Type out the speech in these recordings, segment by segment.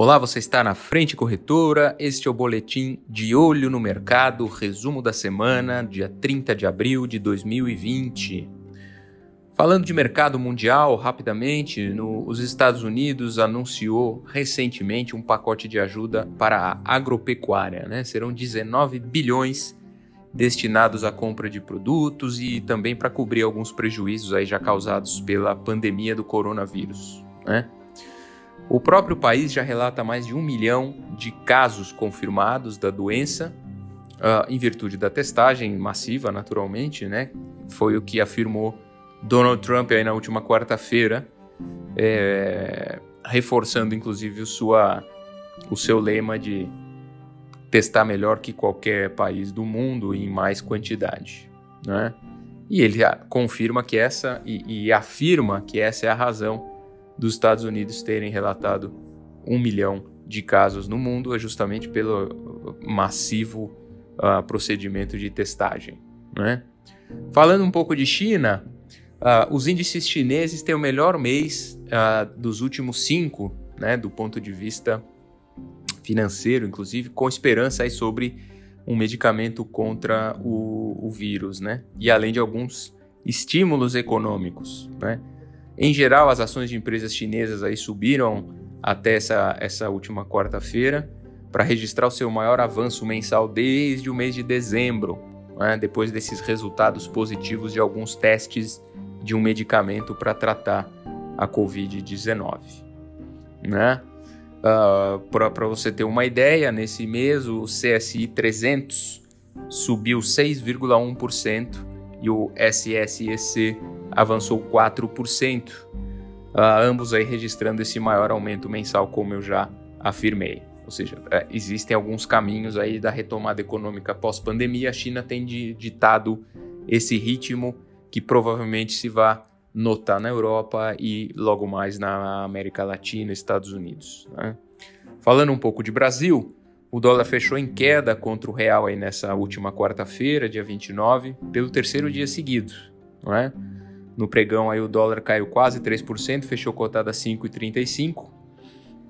Olá, você está na Frente Corretora. Este é o boletim de olho no mercado, resumo da semana, dia 30 de abril de 2020. Falando de mercado mundial, rapidamente, no, os Estados Unidos anunciou recentemente um pacote de ajuda para a agropecuária. Né? Serão 19 bilhões destinados à compra de produtos e também para cobrir alguns prejuízos aí já causados pela pandemia do coronavírus. Né? O próprio país já relata mais de um milhão de casos confirmados da doença, uh, em virtude da testagem massiva, naturalmente, né? Foi o que afirmou Donald Trump aí na última quarta-feira, é, reforçando inclusive o, sua, o seu lema de testar melhor que qualquer país do mundo em mais quantidade, né? E ele confirma que essa e, e afirma que essa é a razão dos Estados Unidos terem relatado um milhão de casos no mundo é justamente pelo massivo uh, procedimento de testagem. Né? Falando um pouco de China, uh, os índices chineses têm o melhor mês uh, dos últimos cinco, né, do ponto de vista financeiro, inclusive, com esperança aí sobre um medicamento contra o, o vírus, né? E além de alguns estímulos econômicos, né? Em geral, as ações de empresas chinesas aí subiram até essa, essa última quarta-feira para registrar o seu maior avanço mensal desde o mês de dezembro, né, depois desses resultados positivos de alguns testes de um medicamento para tratar a Covid-19. Né? Uh, para você ter uma ideia, nesse mês o CSI 300 subiu 6,1% e o SSEC avançou 4%, uh, ah, ambos aí registrando esse maior aumento mensal, como eu já afirmei. Ou seja, é, existem alguns caminhos aí da retomada econômica pós-pandemia. A China tem ditado esse ritmo que provavelmente se vai notar na Europa e logo mais na América Latina, Estados Unidos. Né? Falando um pouco de Brasil, o dólar fechou em queda contra o real aí nessa última quarta-feira, dia 29, pelo terceiro dia seguido. Não é? No pregão aí o dólar caiu quase 3%, fechou cotado a 5,35,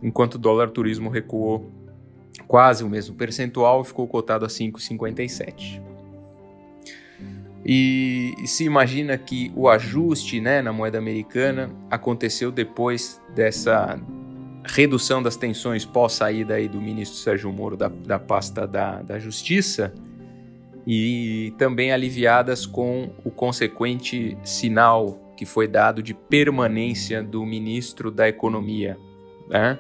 enquanto o dólar turismo recuou quase o mesmo percentual e ficou cotado a 5,57. E se imagina que o ajuste né, na moeda americana aconteceu depois dessa redução das tensões pós saída aí do ministro Sérgio Moro da, da pasta da, da Justiça e também aliviadas com o consequente sinal que foi dado de permanência do ministro da Economia. Né?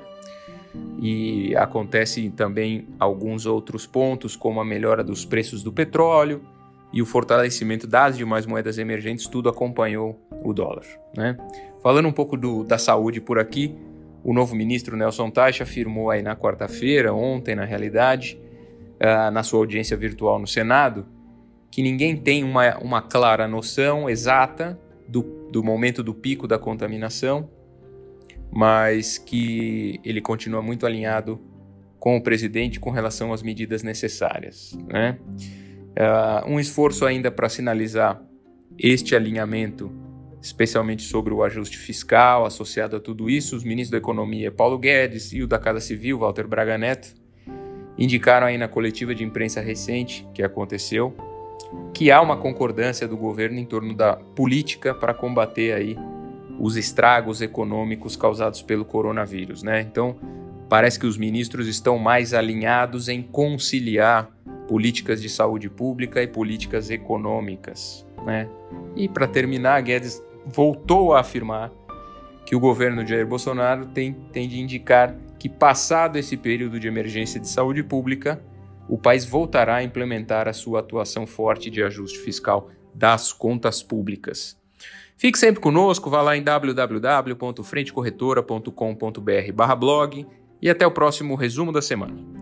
E acontece também alguns outros pontos, como a melhora dos preços do petróleo e o fortalecimento das demais moedas emergentes, tudo acompanhou o dólar. Né? Falando um pouco do, da saúde por aqui, o novo ministro Nelson Teich afirmou aí na quarta-feira, ontem na realidade, uh, na sua audiência virtual no Senado, que ninguém tem uma, uma clara noção exata do, do momento do pico da contaminação, mas que ele continua muito alinhado com o presidente com relação às medidas necessárias. Né? Uh, um esforço ainda para sinalizar este alinhamento, especialmente sobre o ajuste fiscal associado a tudo isso, os ministros da Economia Paulo Guedes e o da Casa Civil Walter Braga Neto indicaram aí na coletiva de imprensa recente que aconteceu que há uma concordância do governo em torno da política para combater aí os estragos econômicos causados pelo coronavírus, né? Então, parece que os ministros estão mais alinhados em conciliar políticas de saúde pública e políticas econômicas, né? E para terminar, Guedes voltou a afirmar que o governo de Jair Bolsonaro tem, tem de indicar que, passado esse período de emergência de saúde pública, o país voltará a implementar a sua atuação forte de ajuste fiscal das contas públicas. Fique sempre conosco, vá lá em www.frentecorretora.com.br/blog e até o próximo resumo da semana.